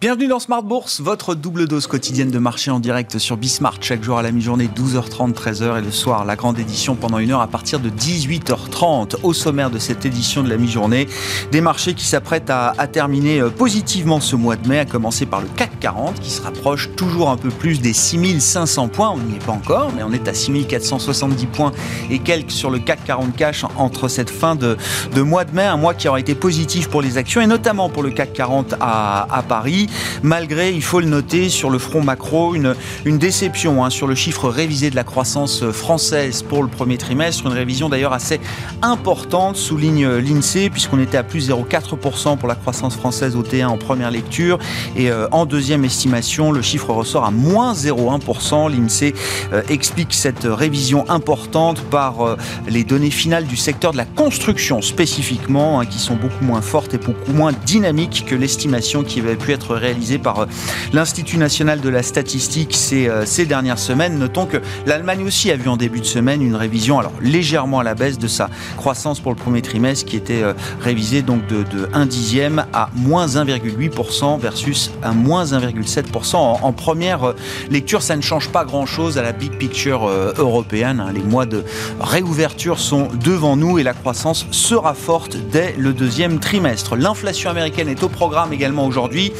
Bienvenue dans Smart Bourse, votre double dose quotidienne de marché en direct sur Bismart, chaque jour à la mi-journée, 12h30, 13h et le soir, la grande édition pendant une heure à partir de 18h30. Au sommaire de cette édition de la mi-journée, des marchés qui s'apprêtent à, terminer euh, positivement ce mois de mai, à commencer par le CAC 40 qui se rapproche toujours un peu plus des 6500 points. On n'y est pas encore, mais on est à 6470 points et quelques sur le CAC 40 cash entre cette fin de, mois de mai, un mois qui aura été positif pour les actions et notamment pour le CAC 40 à, à Paris malgré, il faut le noter, sur le front macro, une, déception hein, sur le chiffre révisé de la croissance française pour le premier trimestre, une révision d'ailleurs assez importante, souligne l'INSEE, puisqu'on était à plus 0,4% pour la croissance française au T1 en première lecture, et euh, en deuxième estimation, le chiffre ressort à moins 0,1%. L'INSEE euh, explique cette révision importante par euh, les données finales du secteur de la construction spécifiquement, hein, qui sont beaucoup moins fortes et beaucoup moins dynamiques que l'estimation qui avait pu être réalisé par euh, l'Institut national de la statistique ces, euh, ces dernières semaines. Notons que l'Allemagne aussi a vu en début de semaine une révision, alors légèrement à la baisse de sa croissance pour le premier trimestre, qui était euh, révisée donc de, de 1 dixième à moins 1,8% versus un moins 1,7% en, première lecture. Ça ne change pas grand-chose à la big picture européenne. Hein. Les mois de réouverture sont devant nous et la croissance sera forte dès le deuxième trimestre. L'inflation américaine est au programme également aujourd'hui.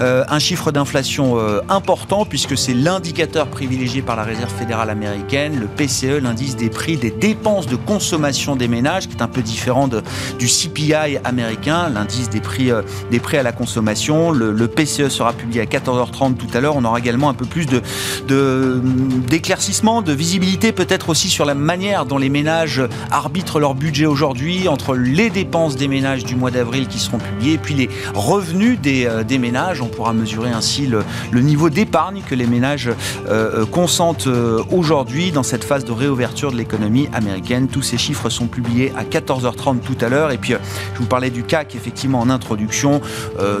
Euh, un chiffre d'inflation euh, important puisque c'est l'indicateur privilégié par la Réserve fédérale américaine, le PCE, l'indice des prix des dépenses de consommation des ménages, qui est un peu différent du CPI américain, l'indice des prix, euh, des prix à la consommation. Le, PCE sera publié à 14h30 tout à l'heure. On aura également un peu plus de, d'éclaircissement, de, visibilité peut-être aussi sur la manière dont les ménages arbitrent leur budget aujourd'hui entre les dépenses des ménages du mois d'avril qui seront publiées et puis les revenus des ménages on pourra mesurer ainsi le, niveau d'épargne que les ménages euh, euh, consentent euh, aujourd'hui dans cette phase de réouverture de l'économie américaine. Tous ces chiffres sont publiés à 14h30 tout à l'heure. Et puis, je vous parlais du CAC, effectivement, en introduction.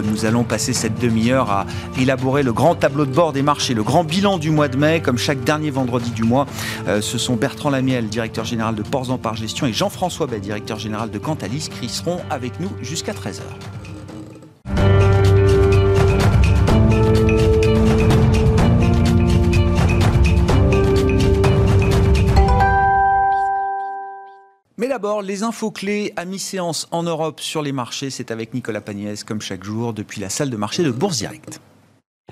nous allons passer cette demi-heure à élaborer le grand tableau de bord des marchés, le grand bilan du mois de mai, comme chaque dernier vendredi du mois. ce sont Bertrand Lamiel, directeur général de Porzan par Gestion, et Jean-François Bay, directeur général de Cantalis, qui seront avec nous jusqu'à 13h. D'abord, les infos clés à mi-séance en Europe sur les marchés, c'est avec Nicolas Pagnès, comme chaque jour, depuis la salle de marché de Bourse Directe.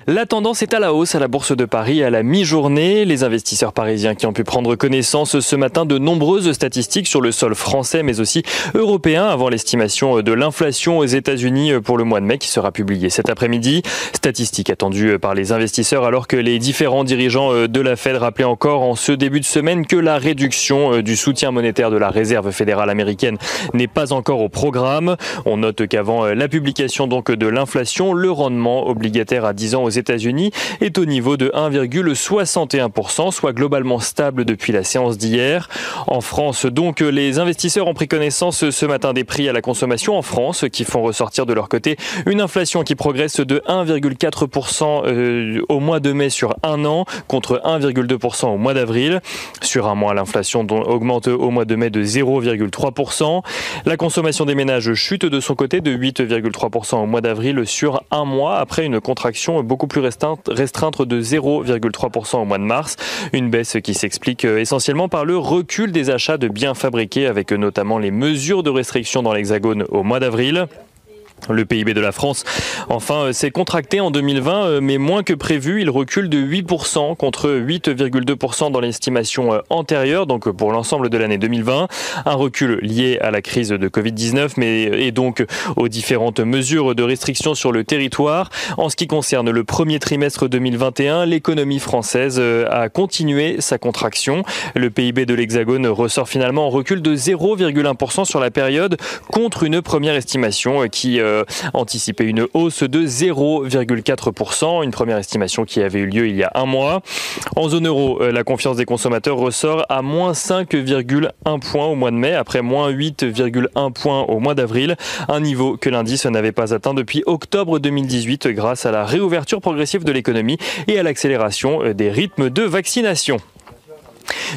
La tendance est à la hausse à la Bourse de Paris à la mi-journée. Les investisseurs parisiens qui ont pu prendre connaissance ce matin de nombreuses statistiques sur le sol français mais aussi européen avant l'estimation de l'inflation aux États-Unis pour le mois de mai qui sera publiée cet après-midi. Statistiques attendues par les investisseurs alors que les différents dirigeants de la Fed rappelaient encore en ce début de semaine que la réduction du soutien monétaire de la Réserve fédérale américaine n'est pas encore au programme. On note qu'avant la publication donc de l'inflation, le rendement obligataire à 10 ans aux États-Unis est au niveau de 1,61%, soit globalement stable depuis la séance d'hier. En France, donc, les investisseurs ont pris connaissance ce matin des prix à la consommation en France qui font ressortir de leur côté une inflation qui progresse de 1,4% euh, au mois de mai sur un an contre 1,2% au mois d'avril. Sur un mois, l'inflation augmente au mois de mai de 0,3%. La consommation des ménages chute de son côté de 8,3% au mois d'avril sur un mois après une contraction beaucoup plus restreinte, de 0,3% au mois de mars. Une baisse qui s'explique euh, essentiellement par le recul des achats de biens fabriqués avec euh, notamment les mesures de restriction dans l'Hexagone au mois d'avril. Le PIB de la France, enfin, euh, s'est contracté en 2020, euh, mais moins que prévu. Il recule de 8% contre 8,2% dans l'estimation euh, antérieure, donc pour l'ensemble de l'année 2020. Un recul lié à la crise de Covid-19, mais et donc aux différentes mesures de restriction sur le territoire. En ce qui concerne le premier trimestre 2021, l'économie française a continué sa contraction. Le PIB de l'Hexagone ressort finalement en recul de 0,1% sur la période, contre une première estimation qui euh, anticiper une hausse de 0,4%, une première estimation qui avait eu lieu il y a un mois. En zone euro, euh, la confiance des consommateurs ressort à moins 5,1 points au mois de mai, après moins 8,1 points au mois d'avril, un niveau que l'indice n'avait pas atteint depuis octobre 2018 grâce à la réouverture progressive de l'économie et à l'accélération euh, des rythmes de vaccination.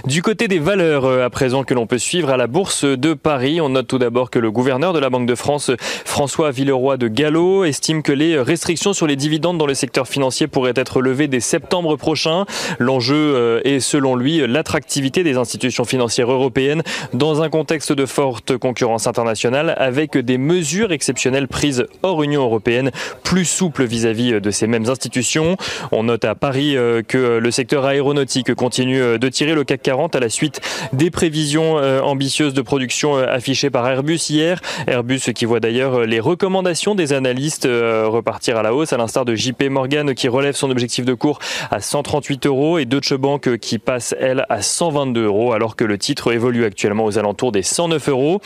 Du côté des valeurs, euh, à présent que l'on peut suivre à la Bourse de Paris, on note tout d'abord que le gouverneur de la Banque de France, François Villeroy de Gallo, estime que les restrictions sur les dividendes dans le secteur financier pourraient être levées dès septembre prochain. L'enjeu euh, est, selon lui, l'attractivité des institutions financières européennes dans un contexte de forte concurrence internationale avec des mesures exceptionnelles prises hors Union européenne, plus souples vis-à-vis de ces mêmes institutions. On note à Paris euh, que le secteur aéronautique continue de tirer le CAC 40 à la suite des prévisions euh, ambitieuses de production euh, affichées par Airbus hier. Airbus qui voit d'ailleurs euh, les recommandations des analystes repartir à la hausse, à l'instar de JP Morgan qui relève son objectif de cours à 138 euros et Deutsche Bank qui passe, elle, à 122 euros, alors que le titre évolue actuellement aux alentours des 109 euros.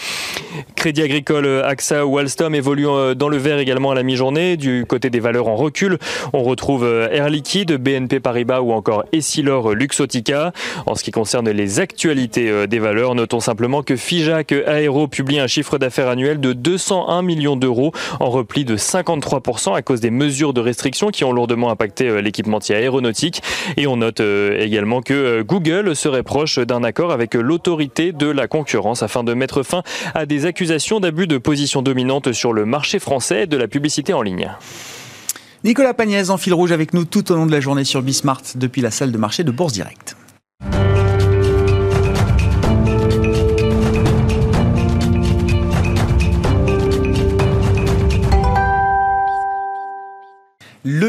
Crédit Agricole, AXA ou Alstom évoluent dans le vert également à la mi-journée. Du côté des valeurs en recul, on retrouve Air Liquide, BNP Paribas ou encore Essilor Luxotica. En ce qui concerne les actualités euh, des valeurs, notons simplement que Fijac Aéro publie un chiffre d'affaires annuel de 201 millions d'euros en repli de 53% à cause des mesures de restriction qui ont lourdement impacté euh, l'équipementier aéronautique. Et on note euh, également que Google serait proche d'un accord avec l'autorité de la concurrence afin de mettre fin à des accusations d'abus de position dominante sur le marché français de la publicité en ligne. Nicolas Pagnès en fil rouge avec nous tout au long de la journée sur Bismart depuis la salle de marché de Bourse Direct.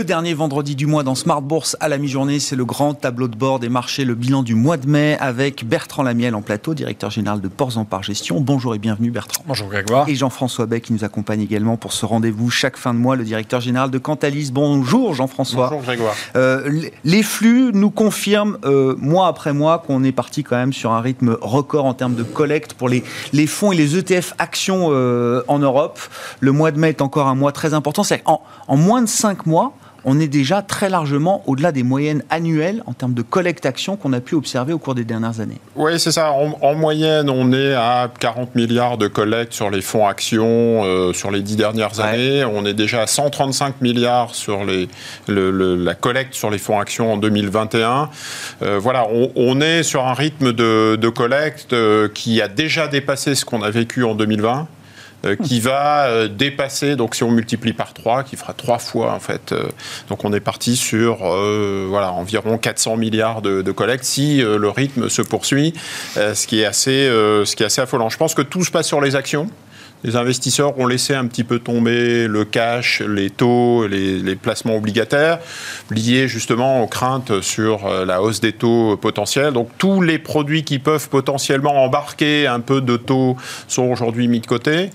Le dernier vendredi du mois dans Smart Bourse à la mi-journée, c'est le grand tableau de bord des marchés, le bilan du mois de mai avec Bertrand Lamiel en plateau, directeur général de Ports en Par Gestion. Bonjour et bienvenue Bertrand. Bonjour Grégoire. Et Jean-François Beck qui nous accompagne également pour ce rendez-vous chaque fin de mois, le directeur général de Cantalis. Bonjour Jean-François. Bonjour Grégoire. Euh, les flux nous confirment euh, mois après mois qu'on est parti quand même sur un rythme record en termes de collecte pour les, les fonds et les ETF actions euh, en Europe. Le mois de mai est encore un mois très important. C'est en, en moins de cinq mois, on est déjà très largement au-delà des moyennes annuelles en termes de collecte action qu'on a pu observer au cours des dernières années. Oui, c'est ça. En, moyenne, on est à 40 milliards de collecte sur les fonds actions euh, sur les dix dernières années. On est déjà à 135 milliards sur les, la collecte sur les fonds actions en 2021. Euh, voilà, on, est sur un rythme de, collecte euh, qui a déjà dépassé ce qu'on a vécu en 2020. Euh, qui va euh, dépasser, donc si on multiplie par 3, qui fera 3 fois en fait. Euh, donc on est parti sur voilà, environ 400 milliards de, collectes si le rythme se poursuit, ce, qui est assez, ce qui est assez affolant. Je pense que tout se passe sur les actions les investisseurs ont laissé un petit peu tomber le cash, les taux, les, placements obligataires, liés justement aux craintes sur euh, la hausse des taux potentiels. Donc tous les produits qui peuvent potentiellement embarquer un peu de taux sont aujourd'hui mis de côté.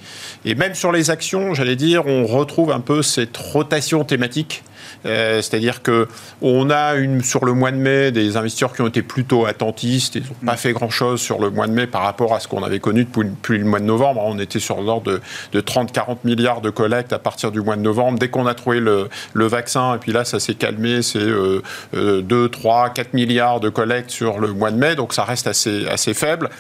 Et même sur les actions, j'allais dire, on retrouve un peu cette rotation thématique c'est-à-dire que on a une, sur le mois de mai des investisseurs qui ont été plutôt attentistes, ils n'ont pas mm. fait grand-chose sur le mois de mai par rapport à ce qu'on avait connu depuis, le mois de novembre. On était sur l'ordre de, 30-40 milliards de collectes à partir du mois de novembre. Dès qu'on a trouvé le, vaccin, et puis là, ça s'est calmé, c'est 2, 3, 4 milliards de collectes sur le mois de mai, donc ça reste assez, assez faible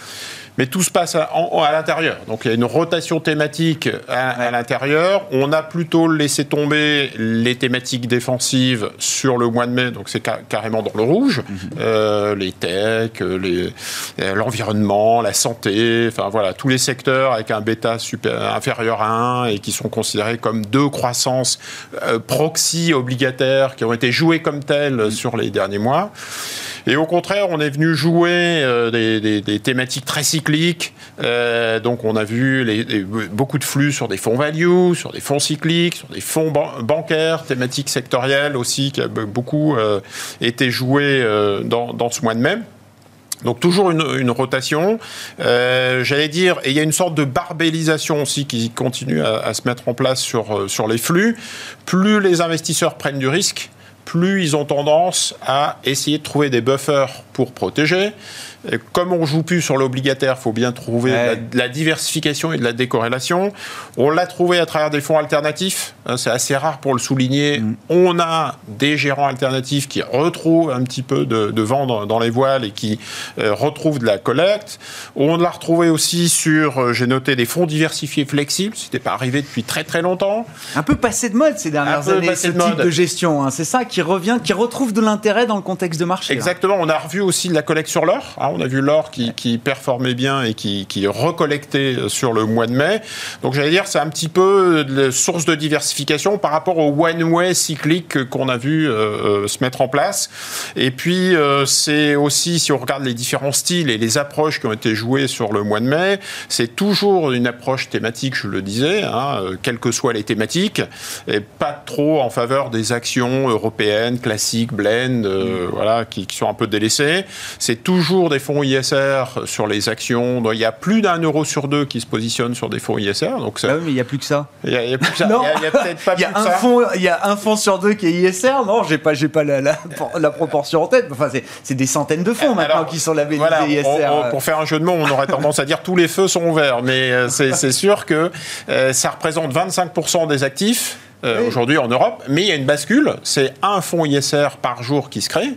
mais tout se passe à, l'intérieur. Donc il y a une rotation thématique à, l'intérieur. On a plutôt laissé tomber les thématiques défensives sur le mois de mai, donc c'est carrément dans le rouge. Mhm. Euh, les tech, euh, l'environnement, la santé, enfin voilà, tous les secteurs avec un bêta super, inférieur à 1 et qui sont considérés comme deux croissances euh, proxy obligataires qui ont été jouées comme telles mhm. sur les derniers mois. Et au contraire, on est venu jouer euh, des, thématiques très cycliques. Euh, donc, on a vu beaucoup de flux sur des fonds value, sur des fonds cycliques, sur des fonds bancaires, thématiques sectorielles aussi, qui a beaucoup euh, été joué dans, ce mois de mai. Donc toujours une, rotation, j'allais dire, et il y a une sorte de barbellisation aussi qui continue à, se mettre en place sur les flux. Plus les investisseurs prennent du risque, plus ils ont tendance à essayer de trouver des buffers pour protéger. Comme on joue plus sur l'obligataire, il faut bien trouver de, la, diversification et de la décorrélation. On l'a trouvé à travers des fonds alternatifs. Hein, c'est assez rare pour le souligner. Mm. On a des gérants alternatifs qui retrouvent un petit peu de, de vent dans, les voiles et qui euh, retrouvent de la collecte. On l'a retrouvé aussi sur, euh, j'ai noté, des fonds diversifiés flexibles. C'était pas arrivé depuis très très longtemps. Un peu passé de mode ces dernières années, ce type de gestion. Hein. C'est ça qui revient, qui retrouve de l'intérêt dans le contexte de marché. Exactement. On a revu aussi de la collecte sur l'or. Hein. On a vu l'or qui, qui, performait bien et qui, qui recollectait euh, sur le mois de mai. Donc j'allais dire, c'est un petit peu la source de diversification par rapport au one-way cyclique qu'on a vu se mettre en place. Et puis, c'est aussi, si on regarde les différents styles et les approches qui ont été jouées sur le mois de mai, c'est toujours une approche thématique, je le disais, hein, euh, quelles que soient les thématiques, et pas trop en faveur des actions européennes, classiques, blend, euh, mm. voilà, qui, sont un peu délaissées. C'est toujours des fonds ISR sur les actions. il y a plus d'un euro sur deux qui se positionnent sur des fonds ISR. Donc ça... Ah oui, mais il n'y a plus que ça. Il n'y a, plus que ça. Il y a, peut-être pas plus un ça. Fonds, il y a un fonds sur deux qui est ISR. Non, j'ai pas, j'ai pas la, la, proportion en tête. Enfin, c'est des centaines de fonds maintenant qui sont labellisés ISR. pour faire un jeu de mots, on aurait tendance à dire tous les feux sont ouverts, mais euh, c'est sûr que euh, ça représente 25% des actifs euh, aujourd'hui en Europe, mais il y a une bascule, c'est un fonds ISR par jour qui se crée.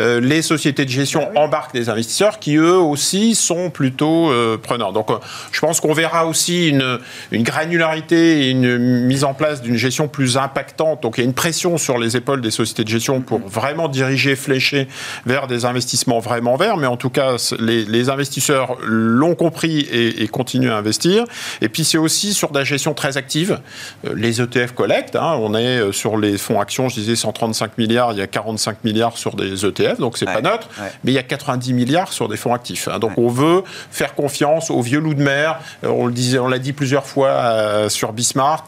Euh, les sociétés de gestion ah embarquent des investisseurs qui eux aussi sont plutôt euh, preneurs. Donc je pense qu'on verra aussi une, une, granularité et une mise en place d'une gestion plus impactante. Donc il y a une pression sur les épaules des sociétés de gestion pour mm-hmm. vraiment diriger, flécher vers des investissements vraiment verts, mais en tout cas les, les investisseurs l'ont compris et, et, continuent à investir. Et puis c'est aussi sur de la gestion très active. les ETF collectent Hein. On est euh, sur les fonds actions, je disais 135 milliards, il y a 45 milliards sur des ETF, donc c'est pas neutre, mais il y a 90 milliards sur des fonds actifs. Hein. Donc on veut faire confiance aux vieux loups de mer, euh, on le disait, on l'a dit plusieurs fois euh, sur Bismarck,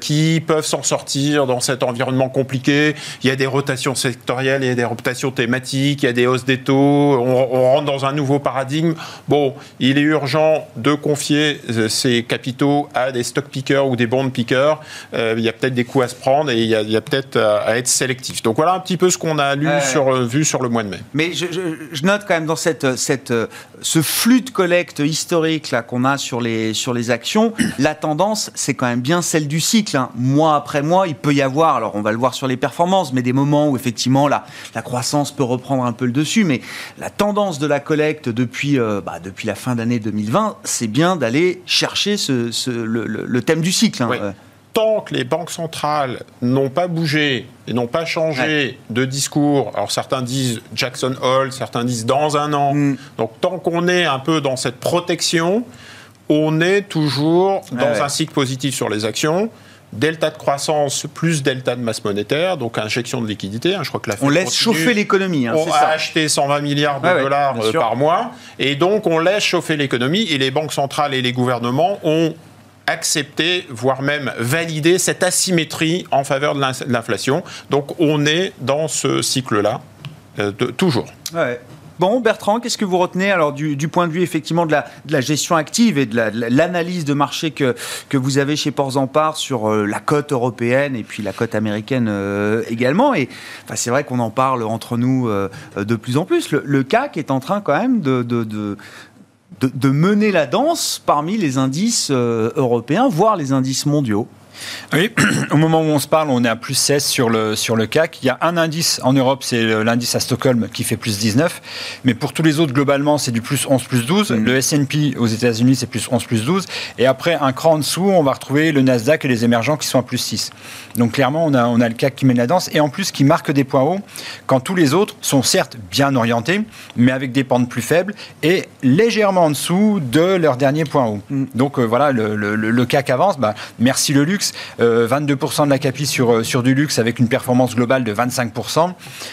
qui peuvent s'en sortir dans cet environnement compliqué. Il y a des rotations sectorielles, il y a des rotations thématiques, il y a des hausses des taux, on, rentre dans un nouveau paradigme. Bon, il est urgent de confier ces capitaux à des stock pickers ou des bond pickers. il y a peut-être des coups à se prendre et il y a, peut-être à, être sélectif. Donc voilà un petit peu ce qu'on a lu sur, vu sur le mois de mai. Mais je, note quand même dans cette, cette, ce flux de collecte historique là qu'on a sur les, sur les actions, la tendance c'est quand même bien celle du cycle. Hein. Mois après mois, il peut y avoir, alors on va le voir sur les performances, mais des moments où effectivement la, la croissance peut reprendre un peu le dessus. Mais la tendance de la collecte depuis, euh, bah, depuis la fin d'année 2020, c'est bien d'aller chercher ce, ce, le, thème du cycle. Hein. Euh tant que les banques centrales n'ont pas bougé et n'ont pas changé de discours, alors certains disent Jackson Hole, certains disent dans un an, mm. donc tant qu'on est un peu dans cette protection, on est toujours dans un cycle positif sur les actions delta de croissance plus delta de masse monétaire, donc injection de liquidité. Hein, je crois que la on laisse chauffer l'économie. Hein, on a acheté 120 milliards de dollars euh, par mois, et donc on laisse chauffer l'économie. Et les banques centrales et les gouvernements ont accepter, voire même valider cette asymétrie en faveur de l'inflation. Donc on est dans ce cycle-là, euh, toujours. Bon, Bertrand, qu'est-ce que vous retenez alors du, point de vue effectivement de la, gestion active et de l'analyse de marché que, que vous avez chez Ports sur euh, la cote européenne et puis la cote américaine euh, également? Et enfin, c'est vrai qu'on en parle entre nous de plus en plus. Le, CAC est en train quand même de de, mener la danse parmi les indices euh, européens, voire les indices mondiaux oui, au moment où on se parle, on est à plus 16 sur le, sur le CAC. Il y a un indice en Europe, c'est l'indice à Stockholm qui fait plus 19. Mais pour tous les autres, globalement, c'est du plus 11, plus 12. Mm. Le S&P aux États-Unis, c'est plus 11, plus 12. Et après, un cran en dessous, on va retrouver le Nasdaq et les émergents qui sont à plus 6. Donc clairement, on a, on a le CAC qui mène la danse et en plus qui marque des points hauts quand tous les autres sont certes bien orientés, mais avec des pentes plus faibles et légèrement en dessous de leur dernier point haut. Mm. Donc euh, voilà, le, le, CAC avance. Bah, merci le luxe 22% euh, de la capi sur, euh, sur du luxe avec une performance globale de 25%.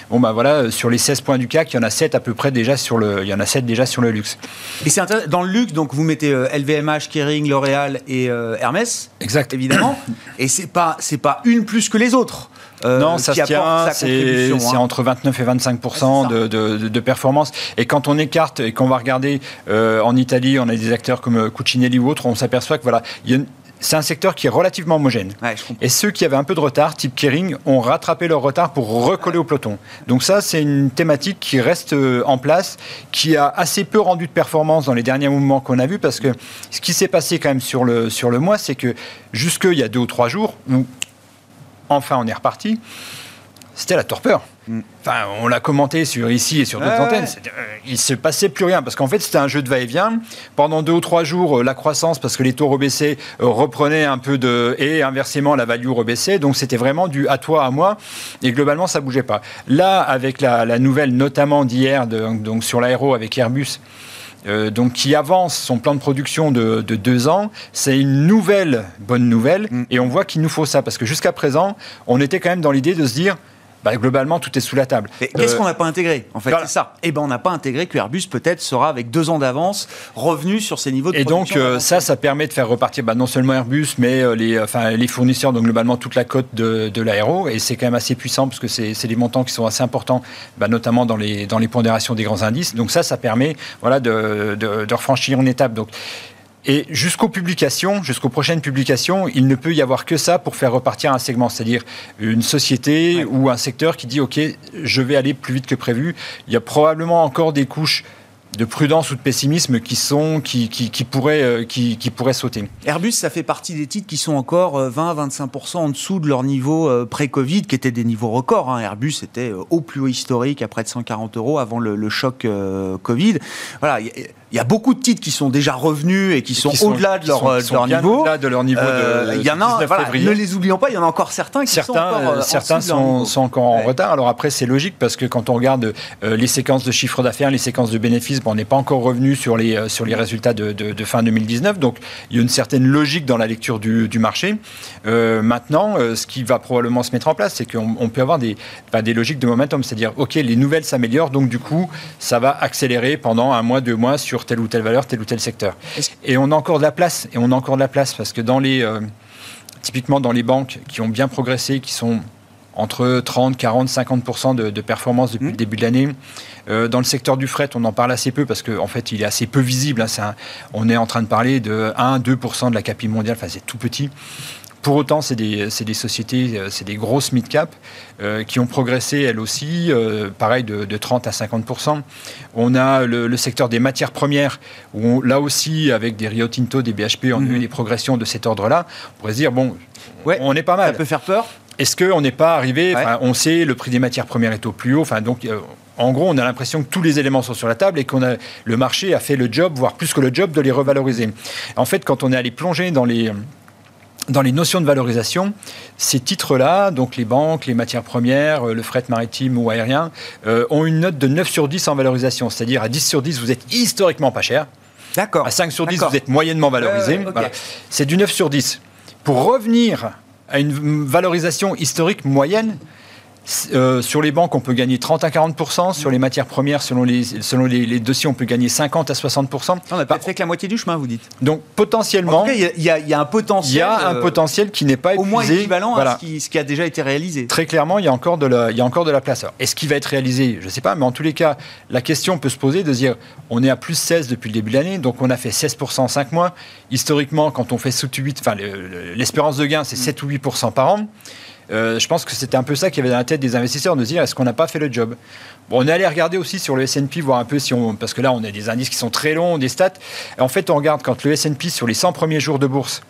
Bon, bah voilà, euh, sur les 16 points du CAC, il y en a 7 à peu près déjà sur le, il y en a 7 déjà sur le luxe. Et c'est dans le luxe, donc vous mettez LVMH, Kering, L'Oréal et Hermès. Exact. Évidemment. et c'est pas, c'est pas une plus que les autres. non, ça se tient, c'est hein. entre 29 et 25 de, de, de, performance. Et quand on écarte et qu'on va regarder en Italie, on a des acteurs comme Cucinelli ou autres, on s'aperçoit que voilà, il y a une, c'est un secteur qui est relativement homogène. et ceux qui avaient un peu de retard, type Kering, ont rattrapé leur retard pour recoller au peloton. Donc ça, c'est une thématique qui reste euh, en place, qui a assez peu rendu de performance dans les derniers mouvements qu'on a vus, parce que ce qui s'est passé quand même sur le, sur le mois, c'est que jusque il y a deux ou trois jours, enfin on est reparti, c'était la torpeur. Mm. Enfin, on l'a commenté sur ici et sur d'autres antennes. Euh, il se passait plus rien parce qu'en fait, c'était un jeu de va-et-vient. Pendant deux ou trois jours, euh, la croissance, parce que les taux rebaissés, euh, reprenaient un peu de et inversement, la value rebaissait. Donc, c'était vraiment du à toi, à moi. Et globalement, ça bougeait pas. Là, avec la, nouvelle, notamment d'hier, donc sur l'aéro avec Airbus. donc qui avance son plan de production de, deux ans. C'est une nouvelle bonne nouvelle mm. et on voit qu'il nous faut ça parce que jusqu'à présent, on était quand même dans l'idée de se dire bah, globalement, tout est sous la table. Qu'est-ce euh, qu'on n'a pas intégré En fait, c'est ça. Eh ben, on n'a pas intégré que Airbus peut-être sera avec deux ans d'avance revenu sur ces niveaux de Et donc euh, ça, ça permet de faire repartir bah, non seulement Airbus, mais euh, les, enfin, les fournisseurs, donc globalement toute la cote de, de l'aéro. Et c'est quand même assez puissant parce que c'est des montants qui sont assez importants, bah, notamment dans les dans les pondérations des grands indices. Donc ça, ça permet voilà de, de, de refranchir une étape. Donc et jusqu'aux publications, jusqu'aux prochaines publications, il ne peut y avoir que ça pour faire repartir un segment, c'est-à-dire une société ou un secteur qui dit OK, je vais aller plus vite que prévu. Il y a probablement encore des couches de prudence ou de pessimisme qui sont qui, qui, qui pourraient euh, qui, qui, pourraient sauter. Airbus, ça fait partie des titres qui sont encore 20-25% euh, en dessous de leur niveau euh, pré-Covid, qui étaient des niveaux records. Hein. Airbus était au plus haut historique à près de 140 euros avant le, le choc Covid. Voilà il y a beaucoup de titres qui sont déjà revenus et qui sont, au-delà de, leur, niveau. de leur niveau. Euh, il y en a, ne les oublions pas, il y en a encore certains qui certains, sont encore, euh, certains sont, sont, encore en retard. Alors après, c'est logique parce que quand on regarde euh, les séquences de chiffre d'affaires, les séquences de bénéfices, bon, on n'est pas encore revenu sur les, sur les résultats de, de, fin 2019. Donc il y a une certaine logique dans la lecture du, du marché. maintenant, ce qui va probablement se mettre en place, c'est qu'on peut avoir des, des logiques de momentum. C'est-à-dire, OK, les nouvelles s'améliorent, donc du coup, ça va accélérer pendant un mois, deux mois sur telle ou telle valeur, tel ou tel secteur. Et on a encore de la place, et on a encore de la place, parce que dans les, euh, typiquement dans les banques qui ont bien progressé, qui sont entre 30, 40, 50% de, de, performance depuis mmh. le début de l'année. Euh, dans le secteur du fret, on en parle assez peu parce qu'en en fait, il est assez peu visible. Hein. on est en train de parler de 1-2% de la capi mondiale, enfin, c'est tout petit. Pour autant, c'est des, des, sociétés, euh, c'est des grosses mid-cap euh, qui ont progressé elles aussi, euh, pareil de, 30 à 50% On a le, secteur des matières premières, où là aussi, avec des Rio Tinto, des BHP, on a eu mhm. des progressions de cet ordre-là. On pourrait se dire, bon, ouais, on est pas mal. Ça peut faire peur Est-ce qu'on n'est pas arrivé, on sait, le prix des matières premières est au plus haut, enfin, donc... en gros, on a l'impression que tous les éléments sont sur la table et qu'on a le marché a fait le job, voire plus que le job, de les revaloriser. En fait, quand on est allé plonger dans les dans les notions de valorisation, ces titres-là, donc les banques, les matières premières, euh, le fret maritime ou aérien, euh, ont une note de 9 sur 10 en valorisation. C'est-à-dire à 10 sur 10, vous êtes historiquement pas cher. D'accord. À 5 sur 10, vous êtes moyennement valorisé. C'est du 9 sur 10. Pour revenir à une valorisation historique moyenne, euh, sur les banques, on peut gagner 30 à 40% Sur les matières premières, selon les, selon les, dossiers, on peut gagner 50 à 60% On a peut-être fait que la moitié du chemin, vous dites. Donc potentiellement. il y, y, a un potentiel. Il y a un euh, potentiel qui n'est pas épuisé. Au moins équivalent à ce qui, ce qui, a déjà été réalisé. Très clairement, il y a encore de la, il y a encore de la place. Est-ce qu'il va être réalisé? Je ne sais pas, mais en tous les cas, la question peut se poser de dire on est à plus 16 depuis le début de l'année, donc on a fait 16 en 5 mois. Historiquement, quand on fait sous 8, enfin l'espérance de gain, c'est 7 ou 8% par an. Euh, je pense que c'était un peu ça qui avait dans la tête des investisseurs, de se dire est-ce qu'on n'a pas fait le job? Bon, on est allé regarder aussi sur le S&P, voir un peu si on... Parce que là, on a des indices qui sont très longs, des stats. en fait, on regarde quand le S&P, sur les 100 premiers jours de bourse,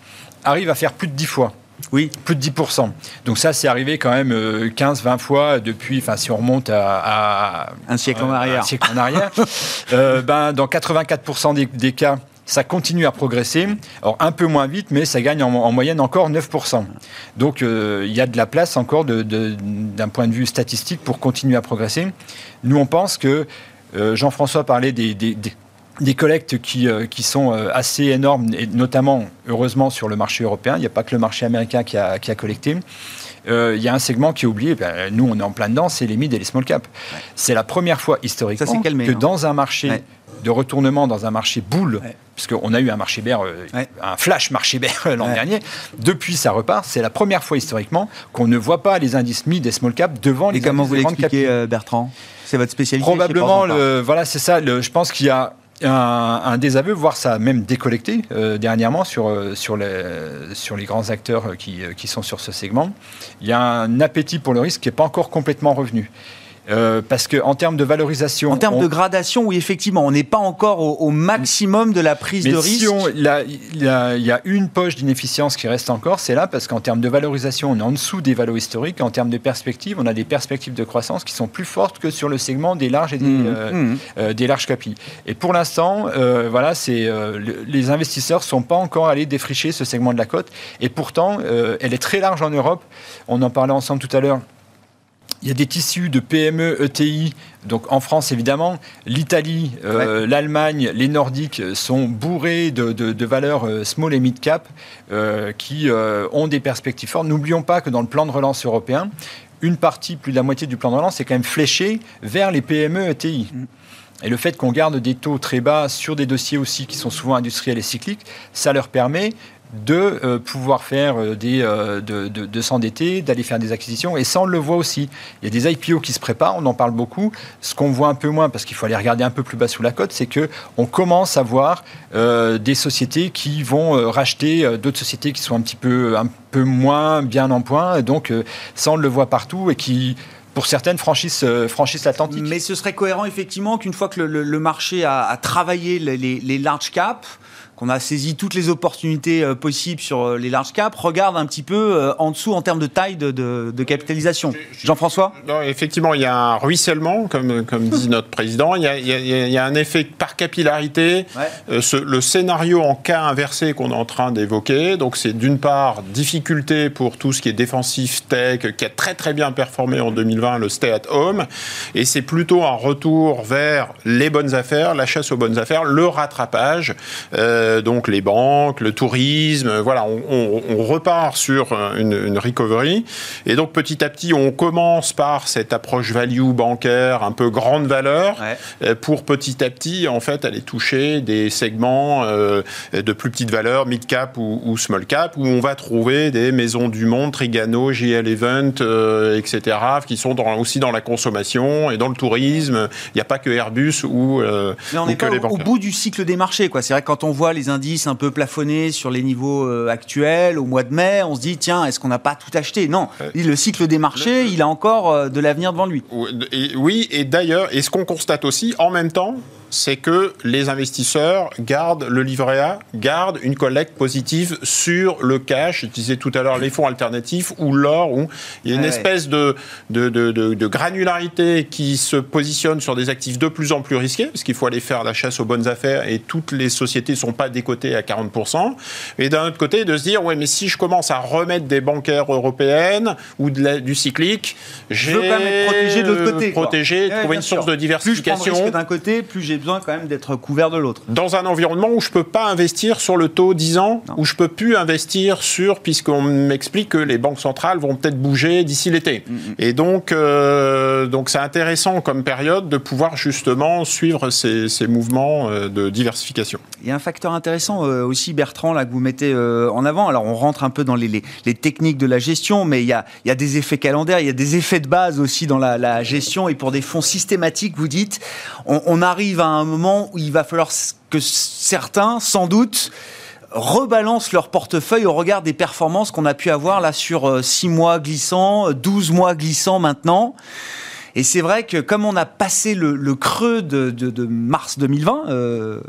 arrive à faire plus de 10 fois. Oui. Plus de 10%. Donc ça, c'est arrivé quand même 15-20 euh, fois depuis, enfin si on remonte à... un siècle en arrière. Un siècle en arrière. euh, ben, dans 84% des, des, cas, ça continue à progresser. Alors un peu moins vite, mais ça gagne en, moyenne encore 9%. Donc euh, il y a de la place encore d'un point de vue statistique pour continuer à progresser. Nous, on pense que euh, Jean-François parlait des, des, collectes qui, euh, qui sont assez énormes, et notamment, heureusement, sur le marché européen. Il n'y a pas que le marché américain qui a, qui a collecté. il y a un segment qui est oublié, ben, nous on est en plein dedans, c'est les mid et les small cap. C'est la première fois historiquement que hein. dans un marché de retournement dans un marché boule, puisqu'on a eu un marché bear, euh, un flash marché bear euh, l'an dernier, depuis ça repart. C'est la première fois historiquement qu'on ne voit pas les indices mid et small cap devant les comment vous l'expliquez, euh, Bertrand? C'est votre spécialité Probablement, le, voilà, c'est ça. Le, je pense qu'il y a un, désaveu, voire ça a même décollecté dernièrement sur, sur, les, sur les grands acteurs qui, qui sont sur ce segment. Il y a un appétit pour le risque qui n'est pas encore complètement revenu. Euh, parce qu'en termes de valorisation. En termes de gradation, oui, effectivement, on n'est pas encore au, maximum de la prise de risque. il y, a une poche d'inefficience qui reste encore, c'est là, parce qu'en termes de valorisation, on est en dessous des valeurs historiques. En termes de perspectives, on a des perspectives de croissance qui sont plus fortes que sur le segment des larges et des, mmh, euh, mmh. Euh, des larges capis. Et pour l'instant, voilà, c'est les investisseurs sont pas encore allés défricher ce segment de la cote. Et pourtant, elle est très large en Europe. On en parlait ensemble tout à l'heure. Il y a des tissus de PME, ETI, donc en France évidemment, l'Italie, euh, l'Allemagne, les Nordiques sont bourrés de, valeurs euh, small et mid cap euh, qui ont des perspectives fortes. N'oublions pas que dans le plan de relance européen, une partie, plus de la moitié du plan de relance est quand même fléchée vers les PME, ETI. Mm. Et le fait qu'on garde des taux très bas sur des dossiers aussi qui sont souvent industriels et cycliques, ça leur permet de euh, pouvoir faire euh, des, euh, de, s'endetter, d'aller faire des acquisitions. Et ça, on le voit aussi. Il y a des IPO qui se préparent, on en parle beaucoup. Ce qu'on voit un peu moins, parce qu'il faut aller regarder un peu plus bas sous la cote, c'est que on commence à voir des sociétés qui vont racheter d'autres sociétés qui sont un petit peu, un peu moins bien en point. Donc, ça, on le voit partout et qui pour certaines franchissent, franchissent l'Atlantique. Mais ce serait cohérent effectivement qu'une fois que le, marché a, travaillé les, les large caps, qu'on a saisi toutes les opportunités euh, possibles sur euh, les large caps, regarde un petit peu euh, en dessous en termes de taille de, capitalisation. Jean-François Effectivement, il y a un ruissellement, comme, comme dit notre président. Il y, a, un effet par capillarité. le scénario en cas inversé qu'on est en train d'évoquer, donc c'est d'une part difficulté pour tout ce qui est défensif tech, qui a très très bien performé en 2020, le stay at home, et c'est plutôt un retour vers les bonnes affaires, la chasse aux bonnes affaires, le rattrapage. Euh, donc les banques, le tourisme, voilà, on, repart sur une, recovery. Et donc petit à petit, on commence par cette approche value bancaire, un peu grande valeur, euh, pour petit à petit, en fait, aller toucher des segments euh, de plus petite valeur, mid cap ou, small cap, où on va trouver des maisons du monde, Trigano, JL Event, etc., qui sont aussi dans la consommation et dans le tourisme. Il n'y a pas que Airbus ou, Mais on est que les banques. Au bout du cycle des marchés, quoi. C'est vrai que quand on voit les indices un peu plafonnés sur les niveaux euh, actuels au mois de mai, on se dit tiens, est-ce qu'on n'a pas tout acheté? Non, le cycle des marchés, il a encore euh, de l'avenir devant lui. Oui, et d'ailleurs, et ce qu'on constate aussi, en même temps, c'est que les investisseurs gardent le livret A, gardent une collecte positive sur le cash. Je disais tout à l'heure les fonds alternatifs ou l'or, où il y a une espèce de, de, de, de, granularité qui se positionne sur des actifs de plus en plus risqués, parce qu'il faut aller faire la chasse aux bonnes affaires et toutes les sociétés ne sont pas décotées à 40%. Et d'un autre côté, de se dire, ouais, mais si je commence à remettre des bancaires européennes ou de du cyclique, je veux quand même être protégé de l'autre côté. Protéger, trouver une source de diversification. Plus je d'un côté, plus j'ai besoin quand même d'être couvert de l'autre. Dans un environnement où je ne peux pas investir sur le taux 10 ans, où je ne peux plus investir sur, puisqu'on m'explique que les banques centrales vont peut-être bouger d'ici l'été. Mm, mm. Et donc, euh, donc c'est intéressant comme période de pouvoir justement suivre ces, mouvements euh, de diversification. Il y a un facteur intéressant euh, aussi, Bertrand, là, que vous mettez en avant. Alors, on rentre un peu dans les, les, techniques de la gestion, mais il y, a, il y, a, des effets calendaires, il y a des effets de base aussi dans la, la gestion. Et pour des fonds systématiques, vous dites, on, on arrive à un moment où il va falloir que certains, sans doute, rebalancent leur portefeuille au regard des performances qu'on a pu avoir là sur 6 euh, mois glissants, 12 mois glissants maintenant. Et c'est vrai que comme on a passé le, creux de, mars 2020, euh,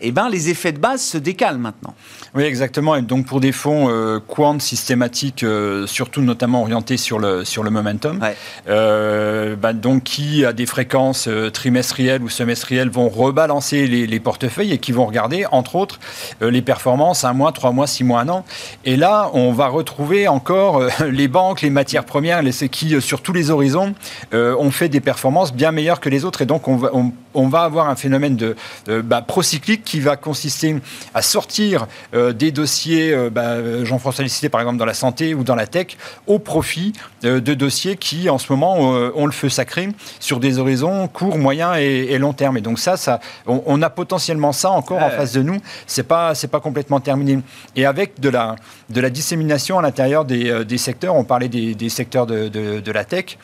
eh ben les effets de base se décalent maintenant. Oui, exactement. Et donc pour des fonds euh, quant systématiques, euh, surtout notamment orientés sur le, sur le momentum, euh, bah, donc qui à des fréquences trimestrielles ou semestrielles vont rebalancer les, portefeuilles et qui vont regarder, entre autres, les performances un mois, trois mois, six mois, un an. Et là, on va retrouver encore les banques, les matières premières, les, qui, sur tous les horizons, ont fait des performances bien meilleures que les autres. Et donc, on va, on, va avoir un phénomène de, bah, procyclique qui va consister à sortir euh, des dossiers, euh, bah, Jean-François cité par exemple dans la santé ou dans la tech, au profit euh, de dossiers qui en ce moment ont le feu sacré sur des horizons court, moyen et, long terme. Et donc ça, ça on, a potentiellement ça encore en face de nous. C'est pas, c'est pas complètement terminé. Et avec de la, de la dissémination à l'intérieur des, des secteurs, on parlait des, des secteurs de, de, de la tech.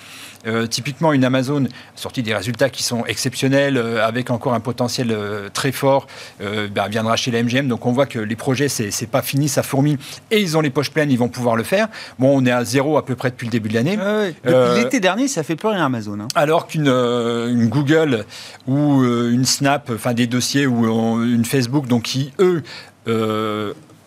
Typiquement, une Amazon a sorti des résultats qui sont exceptionnels, avec encore un potentiel très fort, bah, viendra chez la MGM. Donc on voit que les projets, c'est pas fini, ça fourmille, et ils ont les poches pleines, ils vont pouvoir le faire. Bon, on est à zéro à peu près depuis le début de l'année. Depuis l'été dernier, ça fait plus rien Amazon. Hein. Alors qu'une Google ou une Snap, enfin des dossiers ou une Facebook, donc qui eux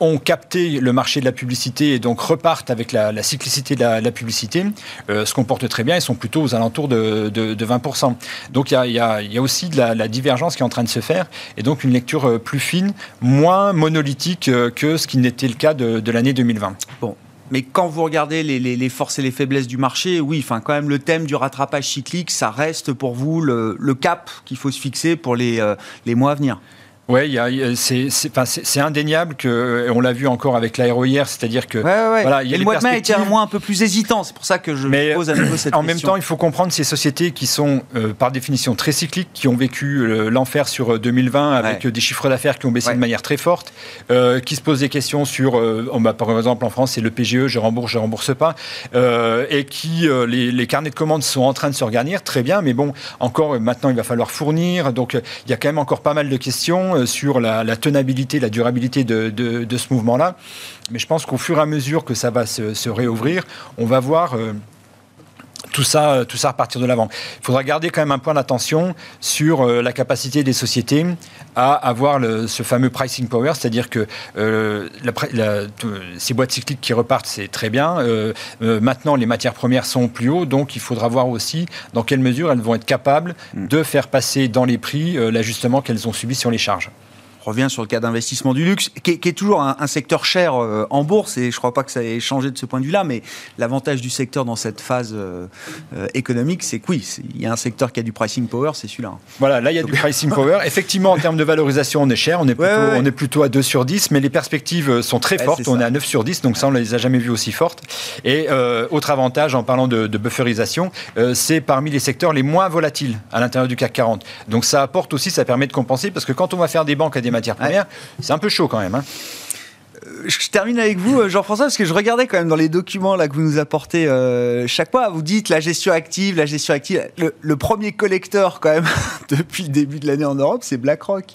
ont capté le marché de la publicité et donc repartent avec la, cyclicité de la, publicité, euh, se comportent très bien et sont plutôt aux alentours de, 20%. Donc il y, a, aussi de la, divergence qui est en train de se faire et donc une lecture euh, plus fine, moins monolithique euh, que ce qui n'était le cas de, l'année 2020. Bon, mais quand vous regardez les, forces et les faiblesses du marché, oui, enfin quand même le thème du rattrapage cyclique, ça reste pour vous le, cap qu'il faut se fixer pour les mois à venir. Oui, c'est indéniable que, on l'a vu encore avec l'aéro hier, c'est-à-dire que. Voilà, y a le mois de mai était un mois un peu plus hésitant, c'est pour ça que je pose à nouveau cette en question. En même temps, il faut comprendre ces sociétés qui sont euh, par définition très cycliques, qui ont vécu euh, l'enfer sur 2020 euh, avec des chiffres d'affaires qui ont baissé de manière très forte, qui se posent des questions sur, bah, par exemple en France, c'est le PGE, je rembourse, je rembourse pas, et qui, les, les, carnets de commandes sont en train de se regarnir, très bien, mais bon, encore maintenant, il va falloir fournir, donc il y a quand même encore pas mal de questions euh, sur la, tenabilité, la durabilité de, ce mouvement-là. Mais je pense qu'au fur et à mesure que ça va se, réouvrir, on va voir euh, tout ça, euh, tout ça repartir de l'avant. Il faudra garder quand même un point d'attention sur la capacité des sociétés à avoir ce fameux pricing power, c'est-à-dire que ces boîtes cycliques qui repartent, c'est très bien. maintenant, les matières premières sont plus haut, donc il faudra voir aussi dans quelle mesure elles vont être capables mm. de faire passer dans les prix l'ajustement qu'elles ont subi sur les charges revient sur le cas d'investissement du luxe, qui est, toujours un, secteur cher euh, en bourse, et je ne crois pas que ça ait changé de ce point de vue-là, mais l'avantage du secteur dans cette phase euh, euh, économique, c'est que oui, il y a un secteur qui a du pricing power, c'est celui-là. Voilà, là, il y a du pricing power. Effectivement, en termes de valorisation, on est cher, on est, plutôt, On est plutôt à 2 sur 10, mais les perspectives sont très fortes, on est à 9 sur 10, donc ça, on ne les a jamais vues aussi fortes. Et autre avantage, en parlant de, de bufferisation, c'est parmi les secteurs les moins volatiles à l'intérieur du CAC 40. Donc ça apporte aussi, ça permet de compenser, parce que quand on va faire des banques à des matières premières. C'est un peu chaud quand même. Hein. Euh, je termine avec vous, euh, Jean-François, parce que je regardais quand même dans les documents là que vous nous apportez euh, chaque mois. Vous dites la gestion active, la gestion active. Le, premier collecteur quand même depuis le début de l'année en Europe, c'est BlackRock.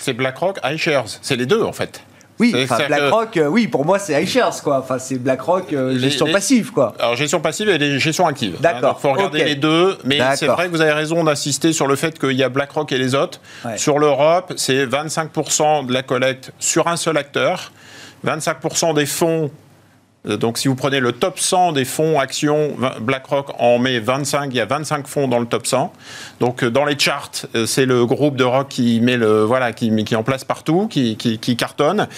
C'est BlackRock, iShares, c'est les deux en fait. Oui, BlackRock, oui, pour moi c'est iShares quoi. Enfin, c'est BlackRock gestion passive quoi. Alors gestion passive et gestion active. Hein, D'accord. Il faut regarder les deux, mais c'est vrai que vous avez raison d'insister sur le fait qu'il y a BlackRock et les autres. Sur l'Europe, c'est 25% de la collecte sur un seul acteur. 25% des fonds euh, donc, si vous prenez le top 100 des fonds actions, BlackRock en met 25. Il y a 25 fonds dans le top 100. Donc, euh, dans les charts, euh, c'est le groupe de rock qui met le voilà qui, qui en place partout, qui, qui, cartonne.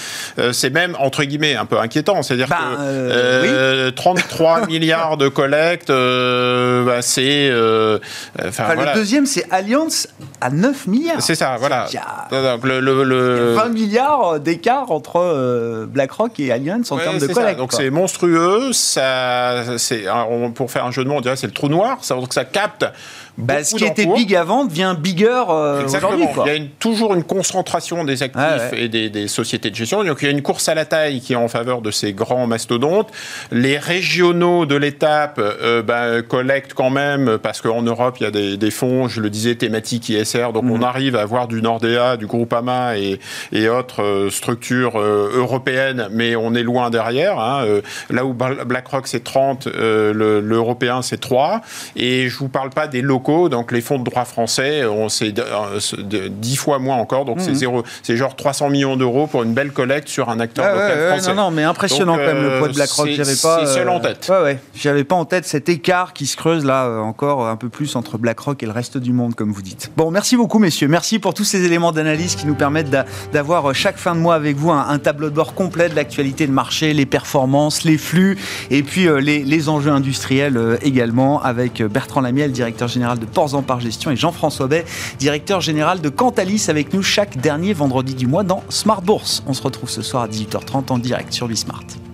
c'est même entre guillemets un peu inquiétant. C'est-à-dire bah, que 33 milliards de collecte, bah, c'est. Enfin, Le deuxième, c'est Allianz à 9 milliards. C'est ça, voilà. Il y a, le, le, 20 milliards d'écart entre BlackRock et Allianz en termes de collecte. Monstrueux. C'est, pour faire un jeu de mots, on dirait c'est le trou noir. Ça, ça capte bah, ce qui était big avant devient bigger euh, aujourd'hui. Il y a une, toujours une concentration des actifs et des, sociétés de gestion. Donc il y a une course à la taille qui est en faveur de ces grands mastodontes. Les régionaux de l'étape euh, bah, collectent quand même, parce qu'en Europe, il y a des, fonds, je le disais, thématiques ISR. Donc on mhm. arrive à avoir du Nordea, du Groupama et, et autres euh, structures européennes, mais on est loin derrière. Hein. là où BlackRock c'est 30, l'européen c'est 3. Et je vous parle pas des locaux donc les fonds de droit français, c'est 10 fois moins encore, donc c'est mhm. zéro, c'est genre 300 millions d'euros pour une belle collecte sur un acteur local français. non, non, mais impressionnant quand même le poids de BlackRock. J'avais pas. C'est seul en euh, tête. Ouais, ouais. J'avais pas en tête cet écart qui se creuse là euh, encore un peu plus entre BlackRock et le reste du monde, comme vous dites. Bon, merci beaucoup, messieurs. Merci pour tous ces éléments d'analyse qui nous permettent d'avoir euh, chaque fin de mois avec vous un, tableau de bord complet de l'actualité de marché, les performances, les flux et puis les, les enjeux industriels également avec Bertrand Lamiel, directeur de Ports en Par Gestion, et Jean-François Bay, directeur général de Cantalis, avec nous chaque dernier vendredi du mois dans Smart Bourse. On se retrouve ce soir à 18h30 en direct sur Bismart.